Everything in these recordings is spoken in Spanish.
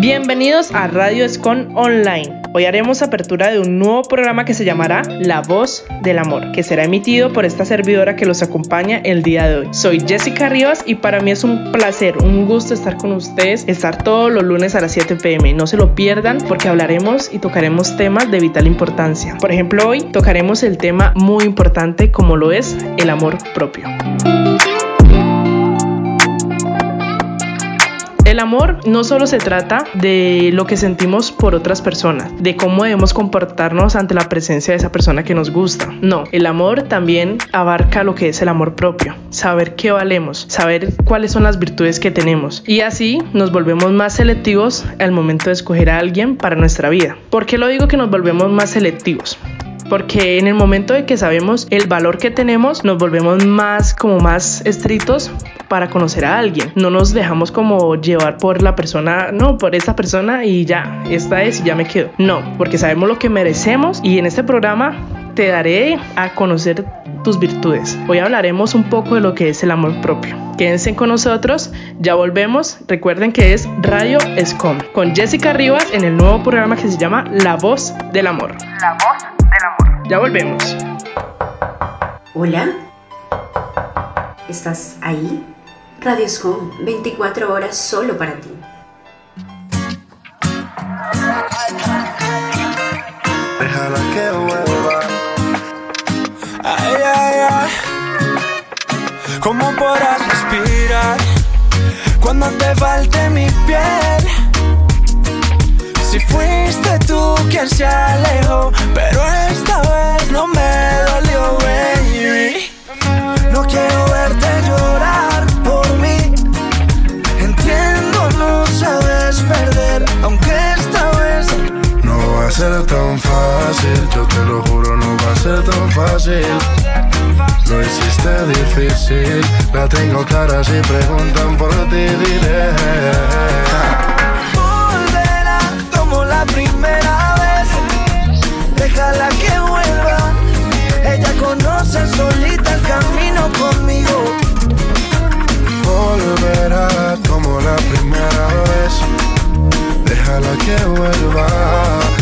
Bienvenidos a Radio Escon Online. Hoy haremos apertura de un nuevo programa que se llamará La Voz del Amor, que será emitido por esta servidora que los acompaña el día de hoy. Soy Jessica Rivas y para mí es un placer, un gusto estar con ustedes, estar todos los lunes a las 7 pm. No se lo pierdan porque hablaremos y tocaremos temas de vital importancia. Por ejemplo, hoy tocaremos el tema muy importante como lo es el amor propio. El amor no solo se trata de lo que sentimos por otras personas, de cómo debemos comportarnos ante la presencia de esa persona que nos gusta. No, el amor también abarca lo que es el amor propio, saber qué valemos, saber cuáles son las virtudes que tenemos y así nos volvemos más selectivos al momento de escoger a alguien para nuestra vida. ¿Por qué lo digo que nos volvemos más selectivos? Porque en el momento de que sabemos el valor que tenemos, nos volvemos más como más estrictos para conocer a alguien. No nos dejamos como llevar por la persona, no, por esa persona y ya, esta es y ya me quedo. No, porque sabemos lo que merecemos y en este programa te daré a conocer tus virtudes. Hoy hablaremos un poco de lo que es el amor propio. Quédense con nosotros, ya volvemos. Recuerden que es Radio Escom con Jessica Rivas en el nuevo programa que se llama La Voz del Amor. La Voz ya volvemos. Hola. ¿Estás ahí? Radio Scom, 24 horas solo para ti. Déjala que cuando te falte mi piel? Si fuiste tú quien se alejó, pero esta vez no me dolió, baby. No quiero verte llorar por mí. Entiendo, no sabes perder, aunque esta vez no va a ser tan fácil. Yo te lo juro, no va a ser tan fácil. Lo hiciste difícil, la tengo clara si preguntan por ti, diré primera vez. Déjala que vuelva. Ella conoce solita el camino conmigo. Volverá como la primera vez. Déjala que vuelva.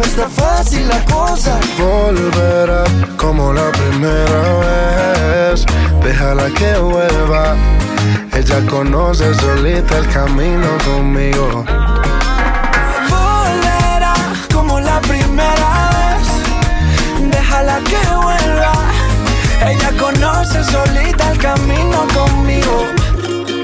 no está fácil la cosa. Volverá como la primera vez. Déjala que vuelva. Ella conoce solita el camino conmigo. Volverá como la primera vez. Déjala que vuelva ella conoce solita el camino conmigo.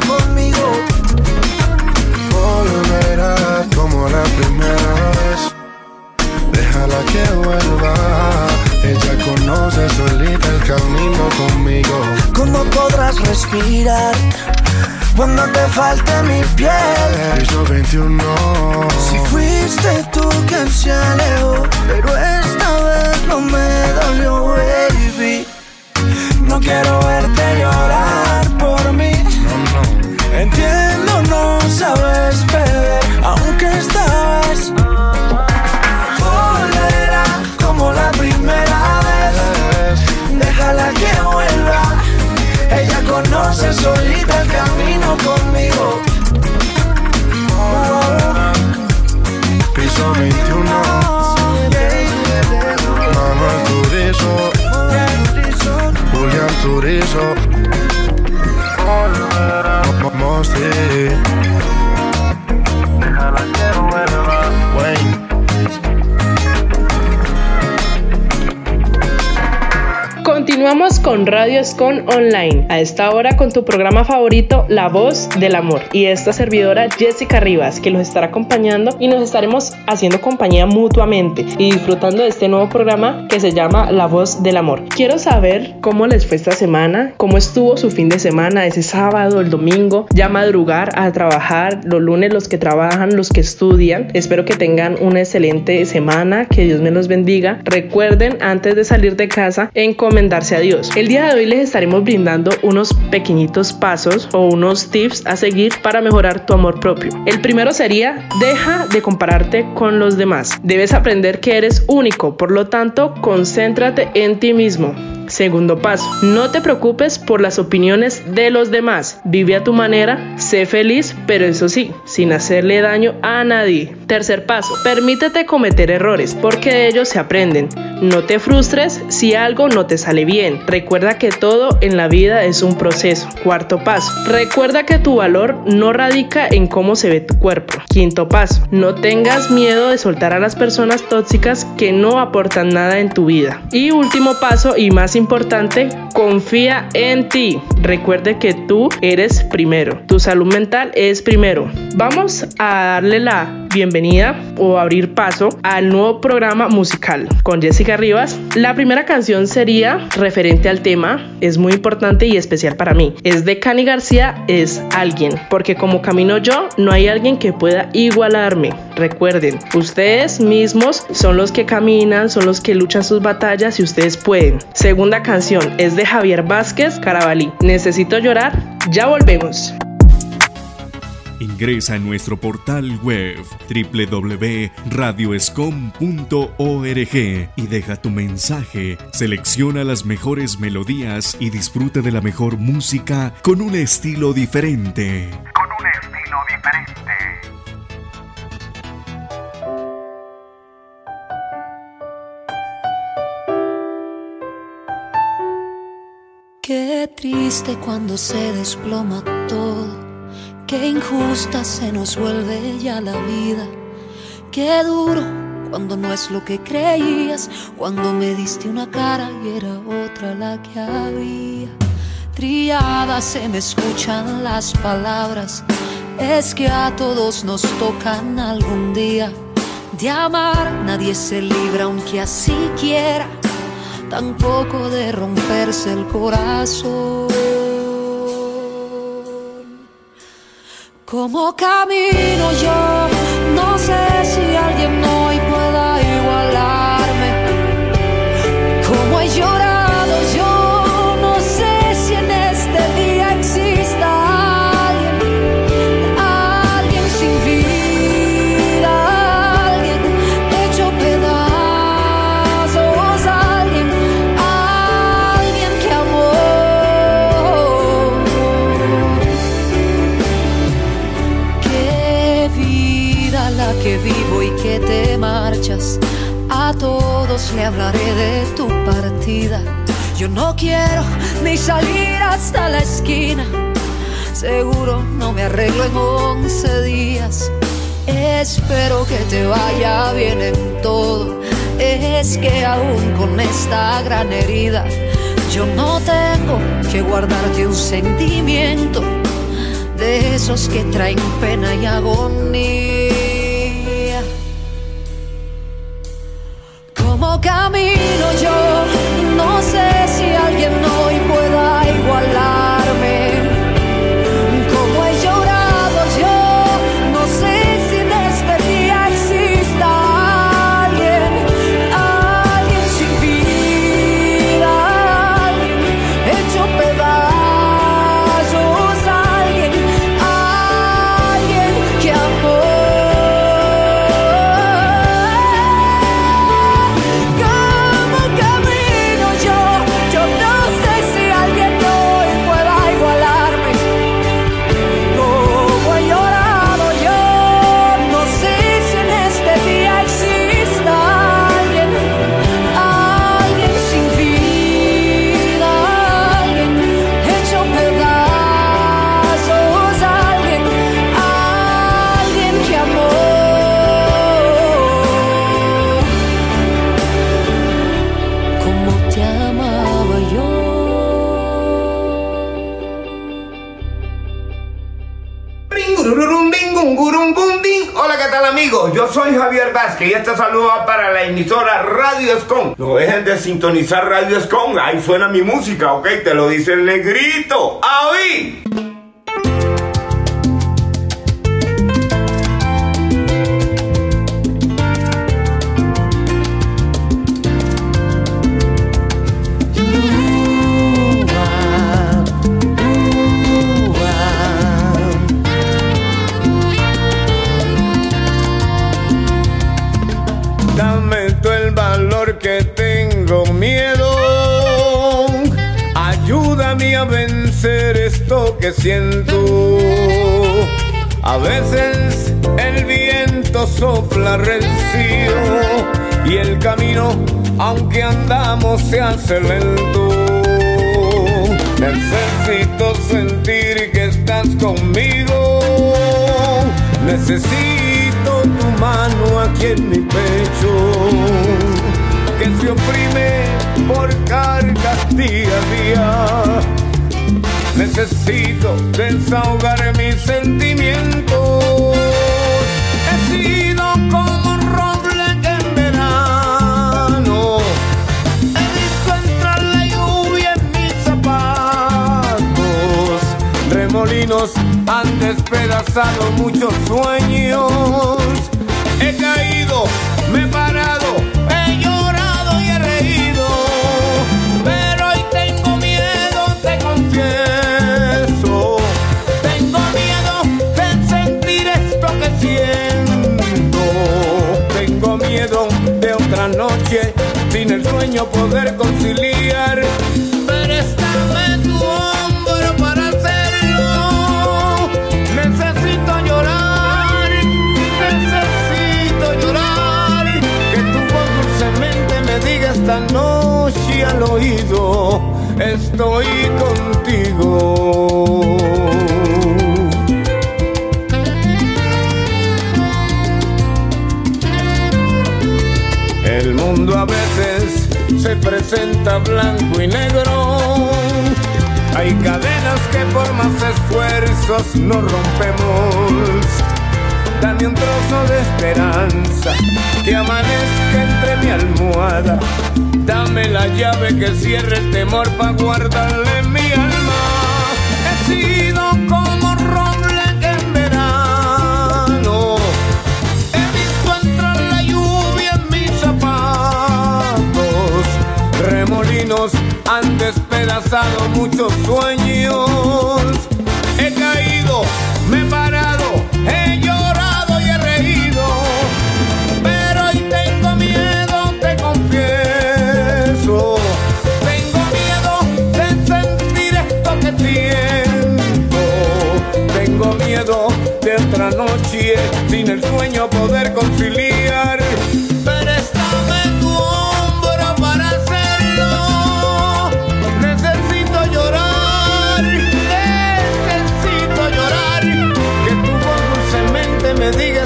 Conmigo. Volverá como la primera vez. Déjala que vuelva. Ella conoce solita el camino conmigo. ¿Cómo podrás respirar? Cuando te falte mi piel Piso 21 Si fuiste tú quien se alejó Pero esta vez no me dolió, baby No quiero verte llorar sabes beber, aunque estabas Volverá como la primera vez. Déjala que vuelva Ella conoce solita el camino conmigo. Piso 21 Manuel Turizo Julián Turizo como si. Déjala que vuelva. Wayne. Con Radio Escon Online. A esta hora con tu programa favorito, La Voz del Amor. Y esta servidora Jessica Rivas, que los estará acompañando y nos estaremos haciendo compañía mutuamente y disfrutando de este nuevo programa que se llama La Voz del Amor. Quiero saber cómo les fue esta semana, cómo estuvo su fin de semana, ese sábado, el domingo, ya madrugar a trabajar, los lunes los que trabajan, los que estudian. Espero que tengan una excelente semana, que Dios me los bendiga. Recuerden antes de salir de casa encomendarse Dios. El día de hoy les estaremos brindando unos pequeñitos pasos o unos tips a seguir para mejorar tu amor propio. El primero sería deja de compararte con los demás. Debes aprender que eres único, por lo tanto, concéntrate en ti mismo. Segundo paso, no te preocupes por las opiniones de los demás. Vive a tu manera, sé feliz, pero eso sí, sin hacerle daño a nadie. Tercer paso, permítete cometer errores, porque de ellos se aprenden. No te frustres si algo no te sale bien. Recuerda que todo en la vida es un proceso. Cuarto paso, recuerda que tu valor no radica en cómo se ve tu cuerpo. Quinto paso, no tengas miedo de soltar a las personas tóxicas que no aportan nada en tu vida. Y último paso y más importante, confía en ti. Recuerde que tú eres primero. Tu salud mental es primero. Vamos a darle la bienvenida o abrir paso al nuevo programa musical con Jessica Rivas. La primera canción sería referente al tema, es muy importante y especial para mí. Es de Cani García, es alguien, porque como camino yo, no hay alguien que pueda igualarme. Recuerden, ustedes mismos son los que caminan, son los que luchan sus batallas y ustedes pueden. Segunda canción es de Javier Vázquez Carabalí. Necesito llorar, ya volvemos. Ingresa en nuestro portal web www.radioscom.org y deja tu mensaje. Selecciona las mejores melodías y disfruta de la mejor música con un estilo diferente. Con un estilo diferente. Qué triste cuando se desploma todo Qué injusta se nos vuelve ya la vida. Qué duro cuando no es lo que creías. Cuando me diste una cara y era otra la que había. Triadas se me escuchan las palabras. Es que a todos nos tocan algún día. De amar nadie se libra aunque así quiera. Tampoco de romperse el corazón. Como camino yo, no sé si alguien hoy le hablaré de tu partida. Yo no quiero ni salir hasta la esquina. Seguro no me arreglo en once días. Espero que te vaya bien en todo. Es que aún con esta gran herida, yo no tengo que guardarte un sentimiento de esos que traen pena y agonía. Camino yo. No sé si alguien hoy pueda igualarme. Emisora Radio Escon. No dejen de sintonizar Radio Escon, ahí suena mi música, ¿ok? Te lo dice el negrito. ¡Ahí! que siento. A veces el viento sopla recio y el camino, aunque andamos, se hace lento. Necesito sentir que estás conmigo. Necesito tu mano aquí en mi pecho que se oprime por cargas día a día Necesito desahogar mis sentimientos. He sido como un roble en verano. He visto entrar la lluvia en mis zapatos. Remolinos han despedazado muchos sueños. He caído, me he parado sin el sueño poder conciliar. Préstame tu hombro para hacerlo. Necesito llorar, necesito llorar. Que tu voz dulcemente me diga esta noche al oído: Estoy contigo. Esfuerzos no rompemos. Dame un trozo de esperanza que amanezca entre mi almohada. Dame la llave que cierre el temor para guardarle mi alma. He sido como han despedazado muchos sueños. He caído, me he parado, he llorado y he reído. Pero hoy tengo miedo, te confieso. Tengo miedo de sentir esto que siento. Tengo miedo de otra noche sin el sueño poder conciliar.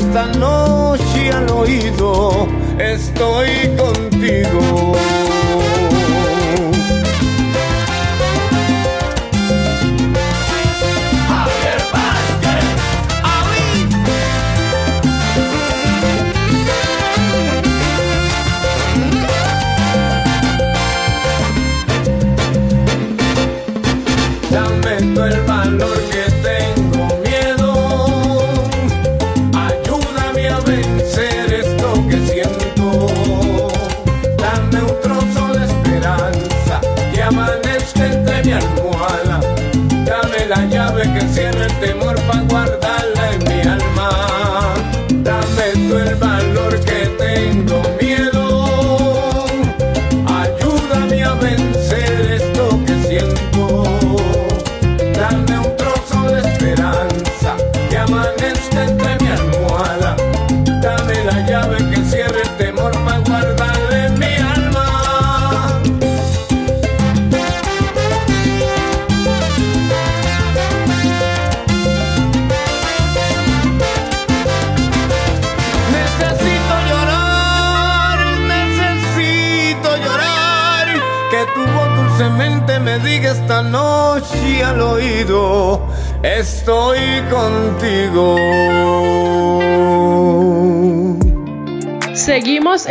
Esta noche al oído, estoy contigo.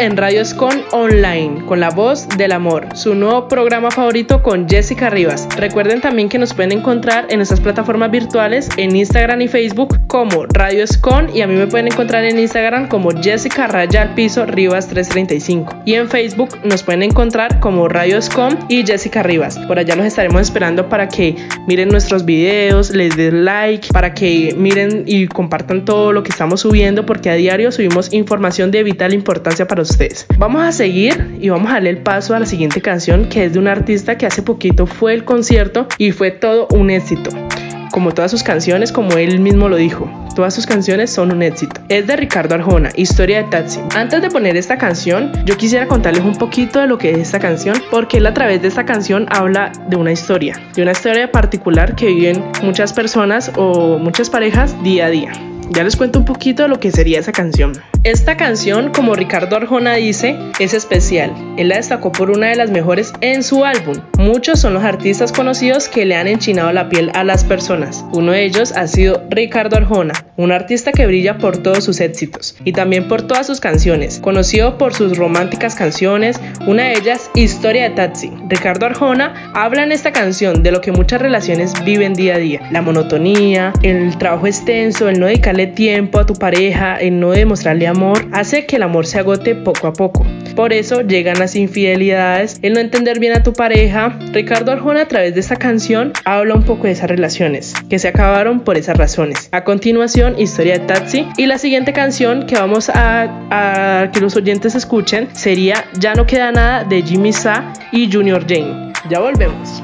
En Radio Escon Online con la voz del amor, su nuevo programa favorito con Jessica Rivas. Recuerden también que nos pueden encontrar en nuestras plataformas virtuales en Instagram y Facebook como Radio Escon y a mí me pueden encontrar en Instagram como Jessica Raya al Piso Rivas 335 y en Facebook nos pueden encontrar como Radio Escon y Jessica Rivas. Por allá los estaremos esperando para que miren nuestros videos, les den like, para que miren y compartan todo lo que estamos subiendo porque a diario subimos información de vital importancia para ustedes. Vamos a seguir y vamos a darle el paso a la siguiente canción que es de un artista que hace poquito fue el concierto y fue todo un éxito. Como todas sus canciones, como él mismo lo dijo, todas sus canciones son un éxito. Es de Ricardo Arjona, Historia de Taxi. Antes de poner esta canción, yo quisiera contarles un poquito de lo que es esta canción, porque él a través de esta canción habla de una historia, de una historia particular que viven muchas personas o muchas parejas día a día. Ya les cuento un poquito de lo que sería esa canción. Esta canción, como Ricardo Arjona dice, es especial. Él la destacó por una de las mejores en su álbum. Muchos son los artistas conocidos que le han enchinado la piel a las personas. Uno de ellos ha sido Ricardo Arjona, un artista que brilla por todos sus éxitos y también por todas sus canciones, conocido por sus románticas canciones, una de ellas Historia de Taxi. Ricardo Arjona habla en esta canción de lo que muchas relaciones viven día a día, la monotonía, el trabajo extenso, el no dedicarle tiempo a tu pareja, el no demostrarle amor hace que el amor se agote poco a poco. Por eso llegan las infidelidades, el no entender bien a tu pareja. Ricardo Arjona a través de esta canción habla un poco de esas relaciones que se acabaron por esas razones. A continuación, Historia de Taxi y la siguiente canción que vamos a, a que los oyentes escuchen sería Ya no queda nada de Jimmy Sa y Junior Jane. Ya volvemos.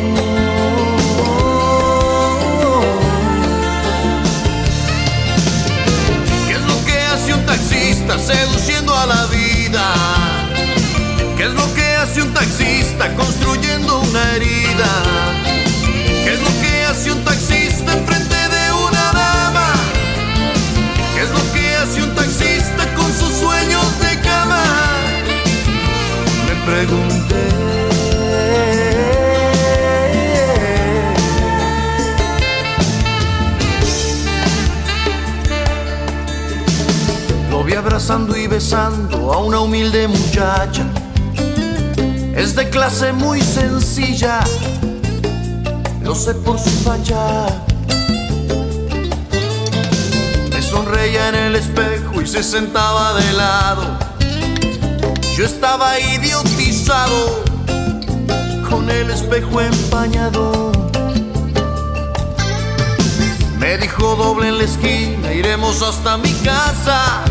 Seduciendo a la vida. ¿Qué es lo que hace un taxista construyendo una herida? ¿Qué es lo que hace un taxista enfrente de una dama? ¿Qué es lo que hace un taxista con sus sueños de cama? Me pregunté. Abrazando y besando a una humilde muchacha. Es de clase muy sencilla, lo sé por su facha. Me sonreía en el espejo y se sentaba de lado. Yo estaba idiotizado con el espejo empañado. Me dijo doble en la esquina, iremos hasta mi casa.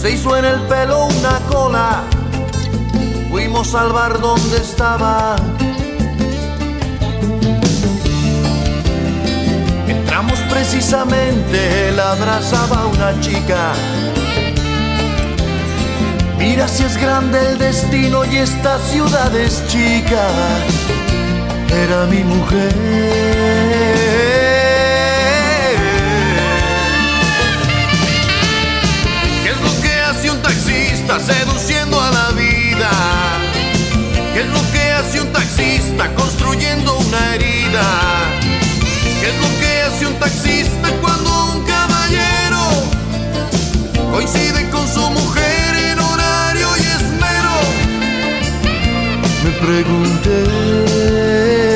Se hizo en el pelo una cola, fuimos al bar donde estaba. Entramos precisamente, él abrazaba una chica. Mira si es grande el destino y esta ciudad es chica. Era mi mujer. Seduciendo a la vida? ¿Qué es lo que hace un taxista construyendo una herida? ¿Qué es lo que hace un taxista cuando un caballero coincide con su mujer en horario y esmero? Me pregunté.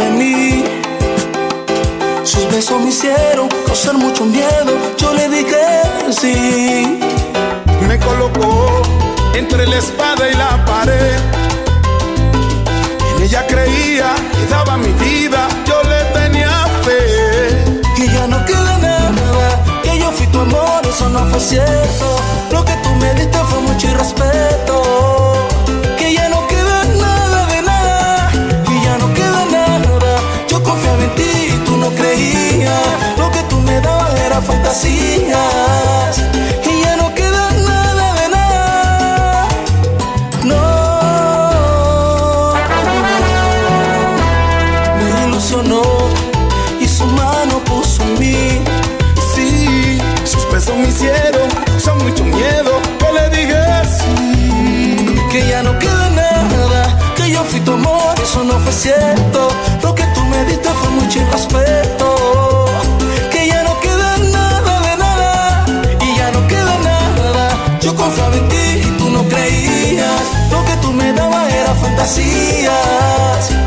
De mí. Sus besos me hicieron causar mucho miedo. Yo le dije sí. Me colocó entre la espada y la pared. En ella creía y daba mi vida, yo le tenía fe. Y ya no queda nada. Que yo fui tu amor, eso no fue cierto. Lo que tú me diste fue mucho irrespeto. Fantasías. Y ya no queda nada de nada. No. Me ilusionó y su mano puso en mí. Sí, sus besos me hicieron, son mucho miedo. Yo le dije sí, que ya no queda nada, que yo fui tu amor, eso no fue cierto. Lo que tú me diste fue mucho irrespeto. Era fantasías.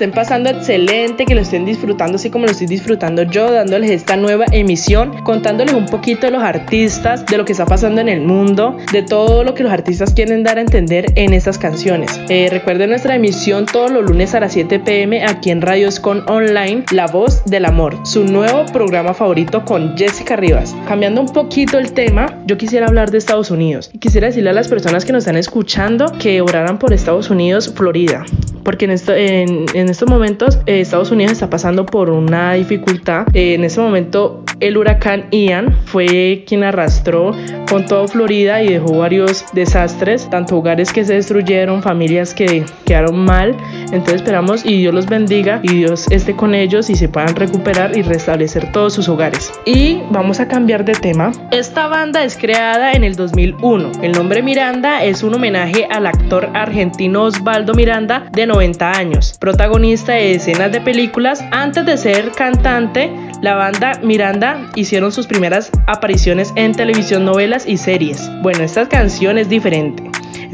Estén pasando excelente, que lo estén disfrutando así como lo estoy disfrutando yo, dándoles esta nueva emisión, contándoles un poquito de los artistas, de lo que está pasando en el mundo, de todo lo que los artistas quieren dar a entender en estas canciones. Eh, recuerden nuestra emisión todos los lunes a las 7 pm aquí en Radio Escon Online, La Voz del Amor, su nuevo programa favorito con Jessica Rivas. Cambiando un poquito el tema, yo quisiera hablar de Estados Unidos y quisiera decirle a las personas que nos están escuchando que oraran por Estados Unidos, Florida porque en, esto, en, en estos momentos eh, Estados Unidos está pasando por una dificultad. Eh, en este momento el huracán Ian fue quien arrastró con todo Florida y dejó varios desastres, tanto hogares que se destruyeron, familias que quedaron mal. Entonces esperamos y Dios los bendiga y Dios esté con ellos y se puedan recuperar y restablecer todos sus hogares. Y vamos a cambiar de tema. Esta banda es creada en el 2001. El nombre Miranda es un homenaje al actor argentino Osvaldo Miranda de 90 años, protagonista de escenas de películas. Antes de ser cantante, la banda Miranda hicieron sus primeras apariciones en televisión, novelas y series. Bueno, esta canción es diferente.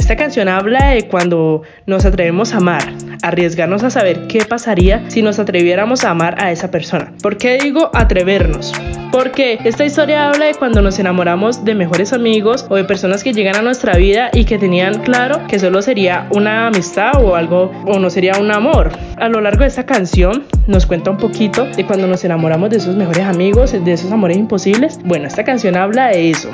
Esta canción habla de cuando nos atrevemos a amar, arriesgarnos a saber qué pasaría si nos atreviéramos a amar a esa persona. ¿Por qué digo atrevernos? Porque esta historia habla de cuando nos enamoramos de mejores amigos o de personas que llegan a nuestra vida y que tenían claro que solo sería una amistad o algo o no sería un amor. A lo largo de esta canción nos cuenta un poquito de cuando nos enamoramos de esos mejores amigos, de esos amores imposibles. Bueno, esta canción habla de eso.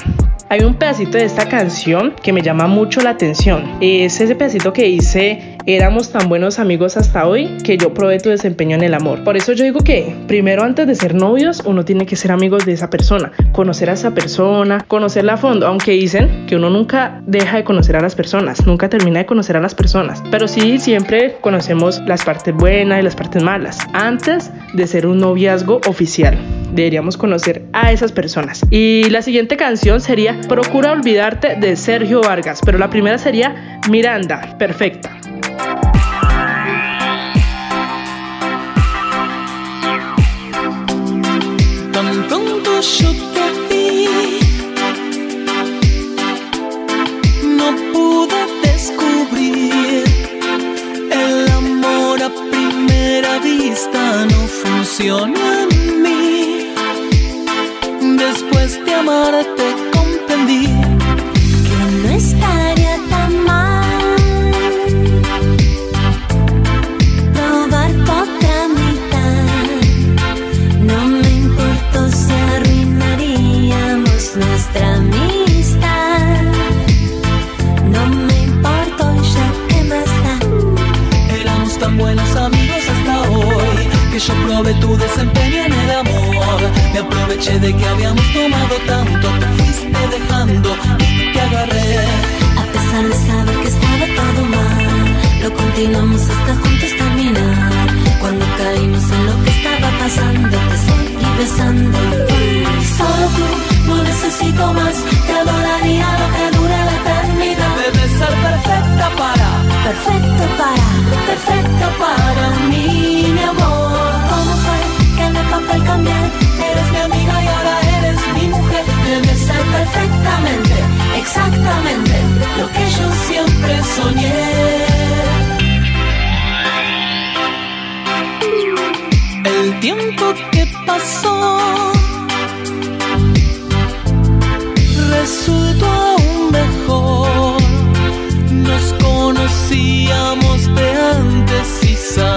Hay un pedacito de esta canción que me llama mucho la atención. Es ese pedacito que dice, éramos tan buenos amigos hasta hoy que yo probé tu desempeño en el amor. Por eso yo digo que primero antes de ser novios uno tiene que ser amigos de esa persona, conocer a esa persona, conocerla a fondo, aunque dicen que uno nunca deja de conocer a las personas, nunca termina de conocer a las personas, pero sí siempre conocemos las partes buenas y las partes malas antes de ser un noviazgo oficial deberíamos conocer a esas personas. Y la siguiente canción sería Procura olvidarte de Sergio Vargas, pero la primera sería Miranda, perfecta. Yo te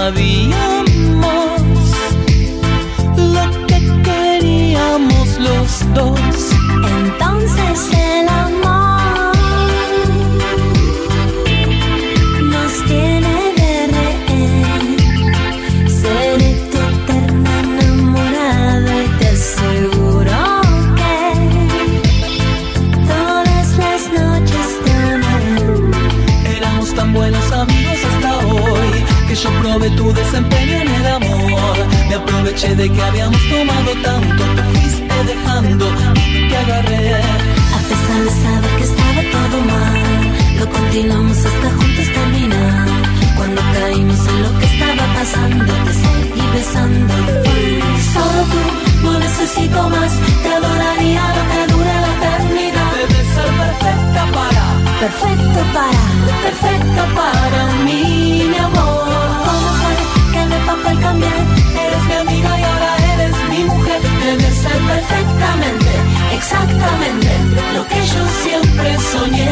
sabíamos lo que queríamos los dos. Entonces De que habíamos tomado tanto, te fuiste dejando y te agarré. A pesar de saber que estaba todo mal, lo continuamos hasta juntos terminar. Cuando caímos en lo que estaba pasando, te seguí besando. Solo tú, no necesito más, te adoraría lo que dure la eternidad. Debes ser perfecta para, Perfecto para, perfecto para mí, mi amor. ¿Cómo fue en el papel cambié? eres mi amiga y ahora eres mi mujer. Debe ser perfectamente, exactamente lo que yo siempre soñé.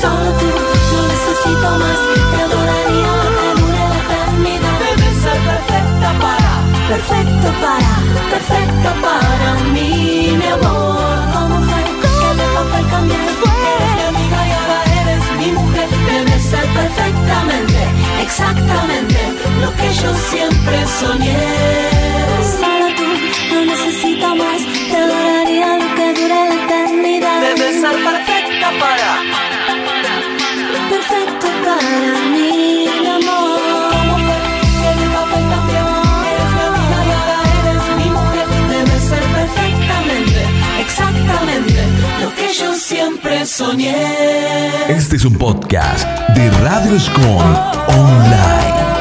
Solo tú, no necesito más, te adoraría dure la eternidad. Debes ser perfecta para, Perfecto para, perfecto para mí, mi amor. ¿Cómo fue que en el papel cambié? mi amiga y ahora eres mi mujer. Debe ser perfectamente, exactamente yo siempre soñé. Solo tú, no necesito más, te adoraría lo que dure la eternidad. Debes ser perfecta para, perfecto para mí, mi amor. Exactamente lo que yo siempre soñé. Este es un podcast de Radio Escon Online.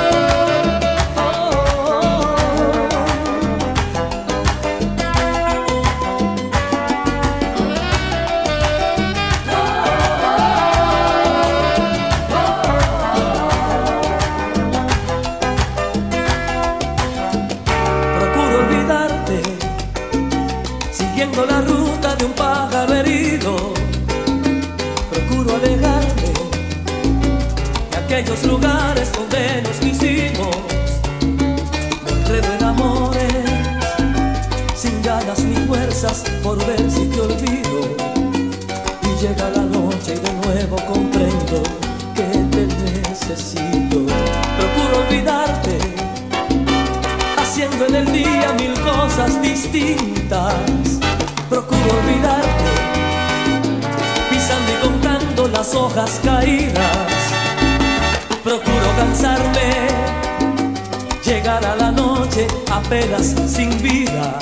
sin vida.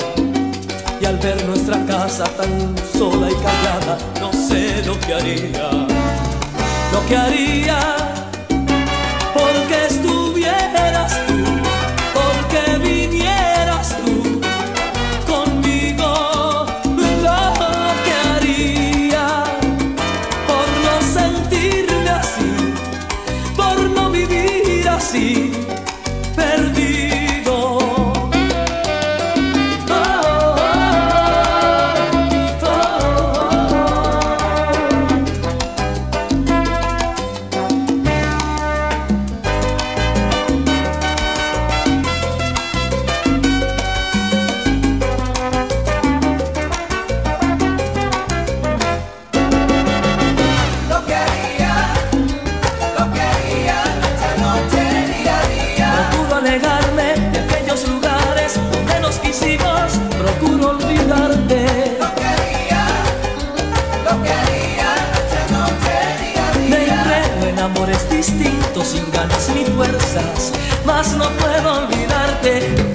Y al ver nuestra casa tan sola y callada, no sé lo que haría, lo que haría, porque es no puedo olvidarte.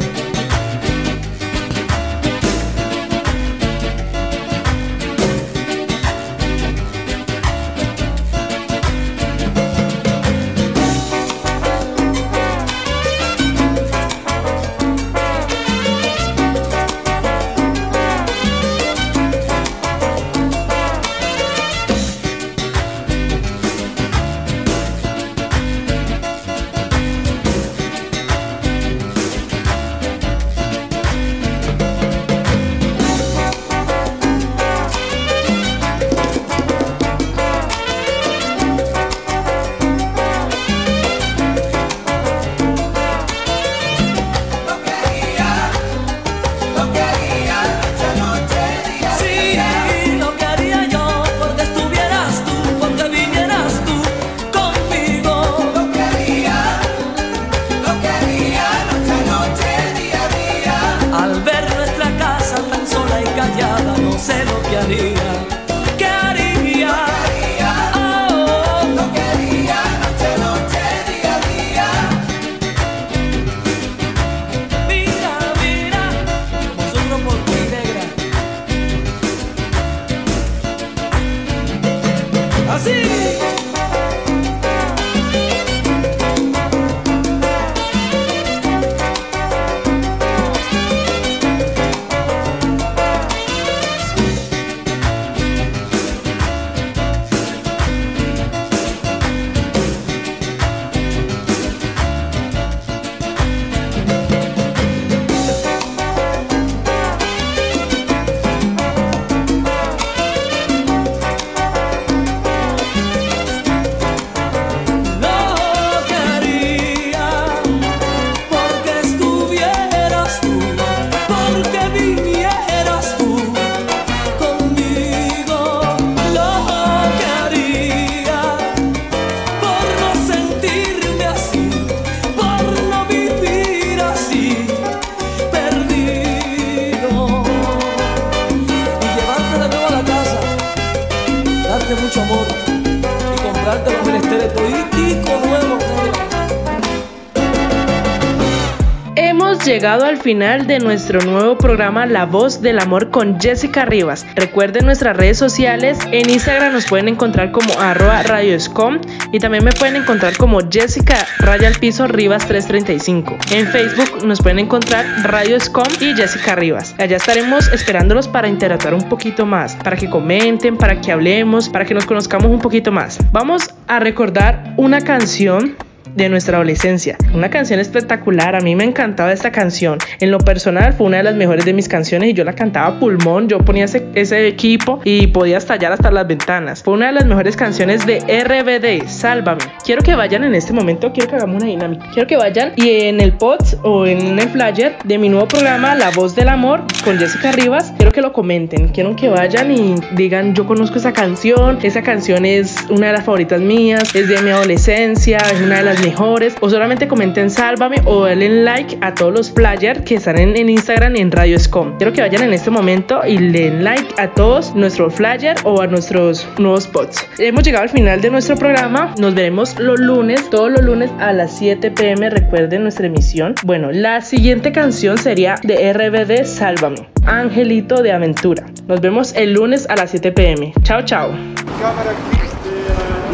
llegado al final de nuestro nuevo programa La Voz del Amor con Jessica Rivas. Recuerden nuestras redes sociales. En Instagram nos pueden encontrar como arroba radioscom y también me pueden encontrar como Jessica Raya al Piso Rivas 335. En Facebook nos pueden encontrar Radioscom y Jessica Rivas. Allá estaremos esperándolos para interactuar un poquito más, para que comenten, para que hablemos, para que nos conozcamos un poquito más. Vamos a recordar una canción de nuestra adolescencia. Una canción espectacular, a mí me encantaba esta canción. En lo personal fue una de las mejores de mis canciones y yo la cantaba a pulmón, yo ponía ese, ese equipo y podía estallar hasta las ventanas. Fue una de las mejores canciones de RBD, Sálvame. Quiero que vayan en este momento, quiero que hagamos una dinámica. Quiero que vayan y en el post o en el flyer de mi nuevo programa La Voz del Amor con Jessica Rivas, quiero que lo comenten, quiero que vayan y digan yo conozco esa canción, esa canción es una de las favoritas mías, es de mi adolescencia, es una de las mejores, o solamente comenten Sálvame o denle like a todos los flyers que están en, Instagram y en Radio Scom. Quiero que vayan en este momento y den like a todos nuestros flyers o a nuestros nuevos posts. Hemos llegado al final de nuestro programa, nos veremos los lunes, todos los lunes a las 7 pm, recuerden nuestra emisión. Bueno, la siguiente canción sería de RBD Sálvame, Angelito de Aventura. Nos vemos el lunes a las 7 pm. Chao, chao.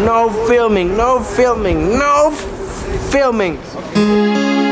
No filming, no filming, no filming. Extrañarte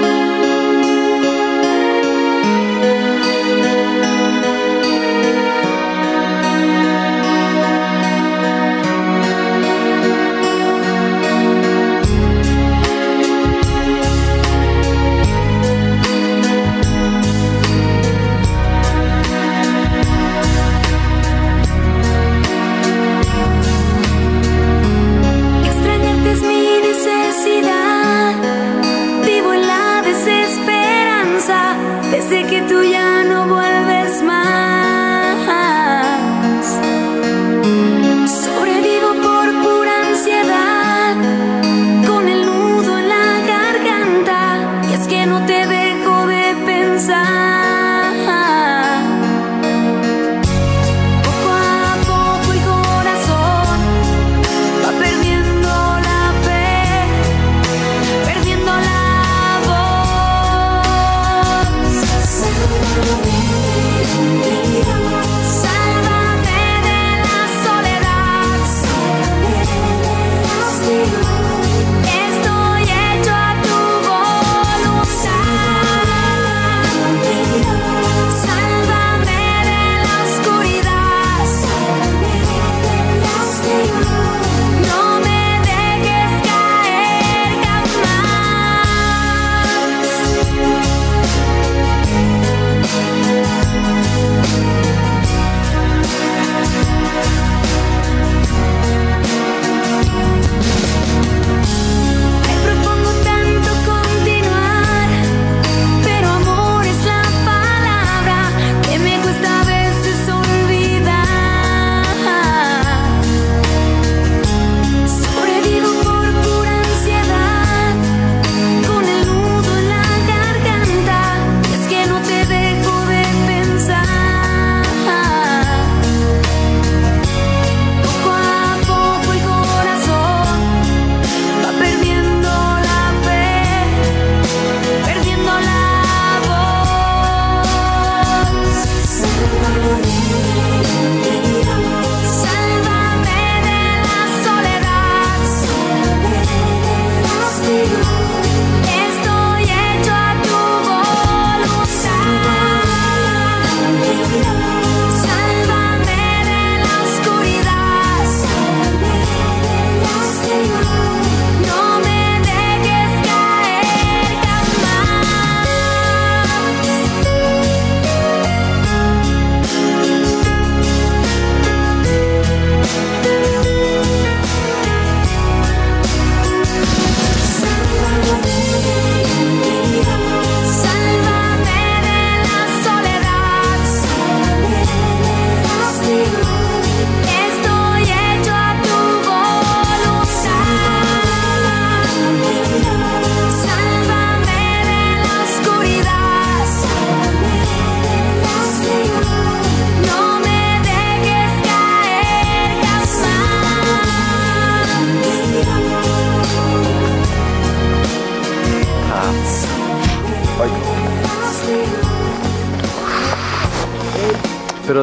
Sálvame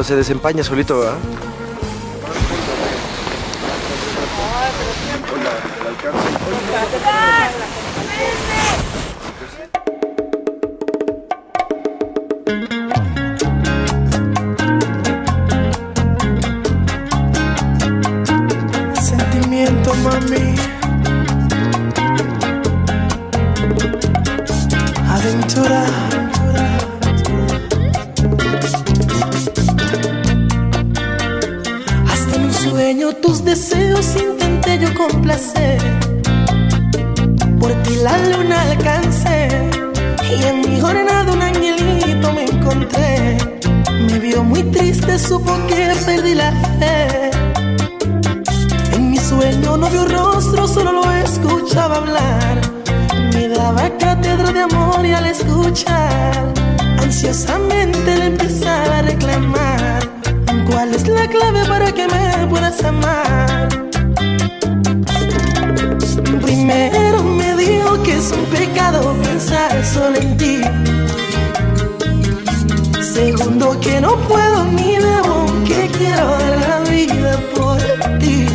se desempaña solito, ¿verdad? Deseos intenté yo complacer. Por ti la luna alcancé y en mi jornada un angelito me encontré. Me vio muy triste, supo que perdí la fe. En mi sueño no vio rostro, solo lo escuchaba hablar. Me daba cátedra de amor y al escuchar, ansiosamente le empezaba a reclamar. ¿Cuál es la clave para que me puedas amar? Primero me dijo que es un pecado pensar solo en ti. Segundo que no puedo ni debo, que quiero dar la vida por ti.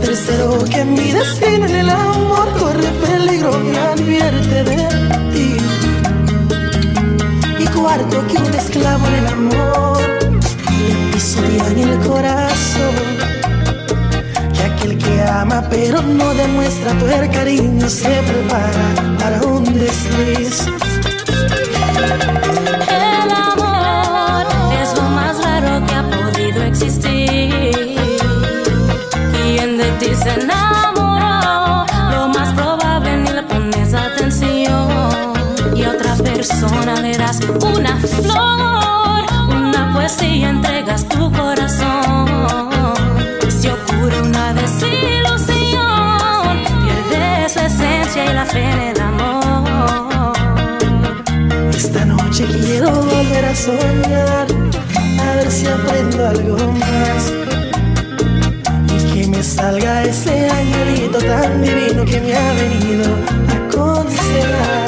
Tercero que mi destino en el amor corre peligro me advierte de ti. Y cuarto que un esclavo en el amor le pisotean el corazón. Que aquel que ama pero no demuestra tu cariño se prepara para un desliz. Poesía, entregas tu corazón. Si ocurre una desilusión, pierdes la esencia y la fe en el amor. Esta noche quiero volver a soñar, a ver si aprendo algo más. Y que me salga ese angelito tan divino que me ha venido a aconsejar.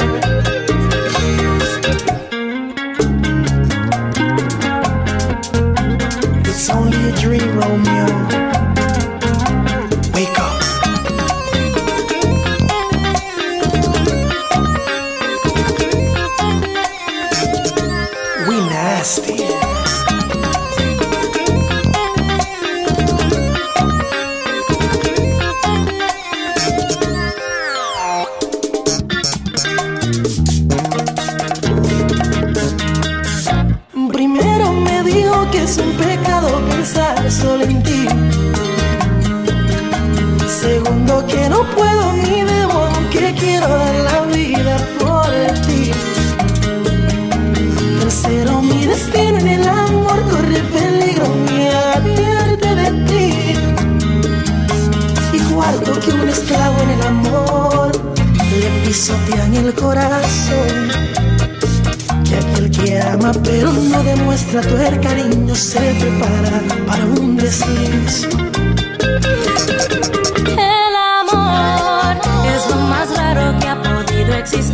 She's.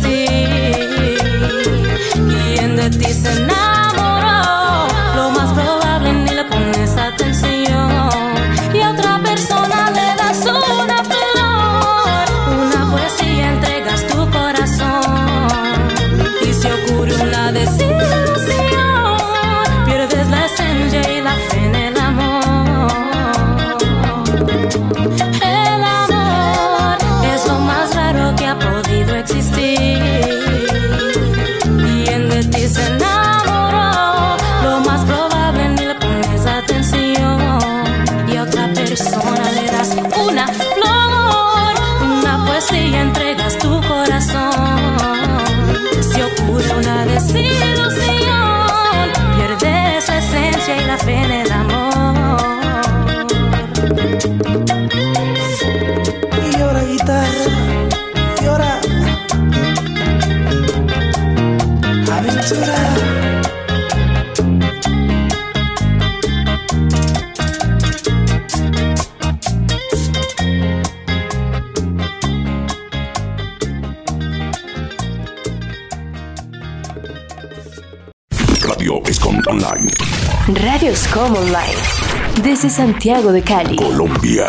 Scom Online. Desde Santiago de Cali. Colombia.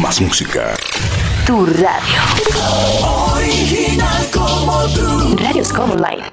Más música. Tu radio. Original como tú. Radio Scom Online.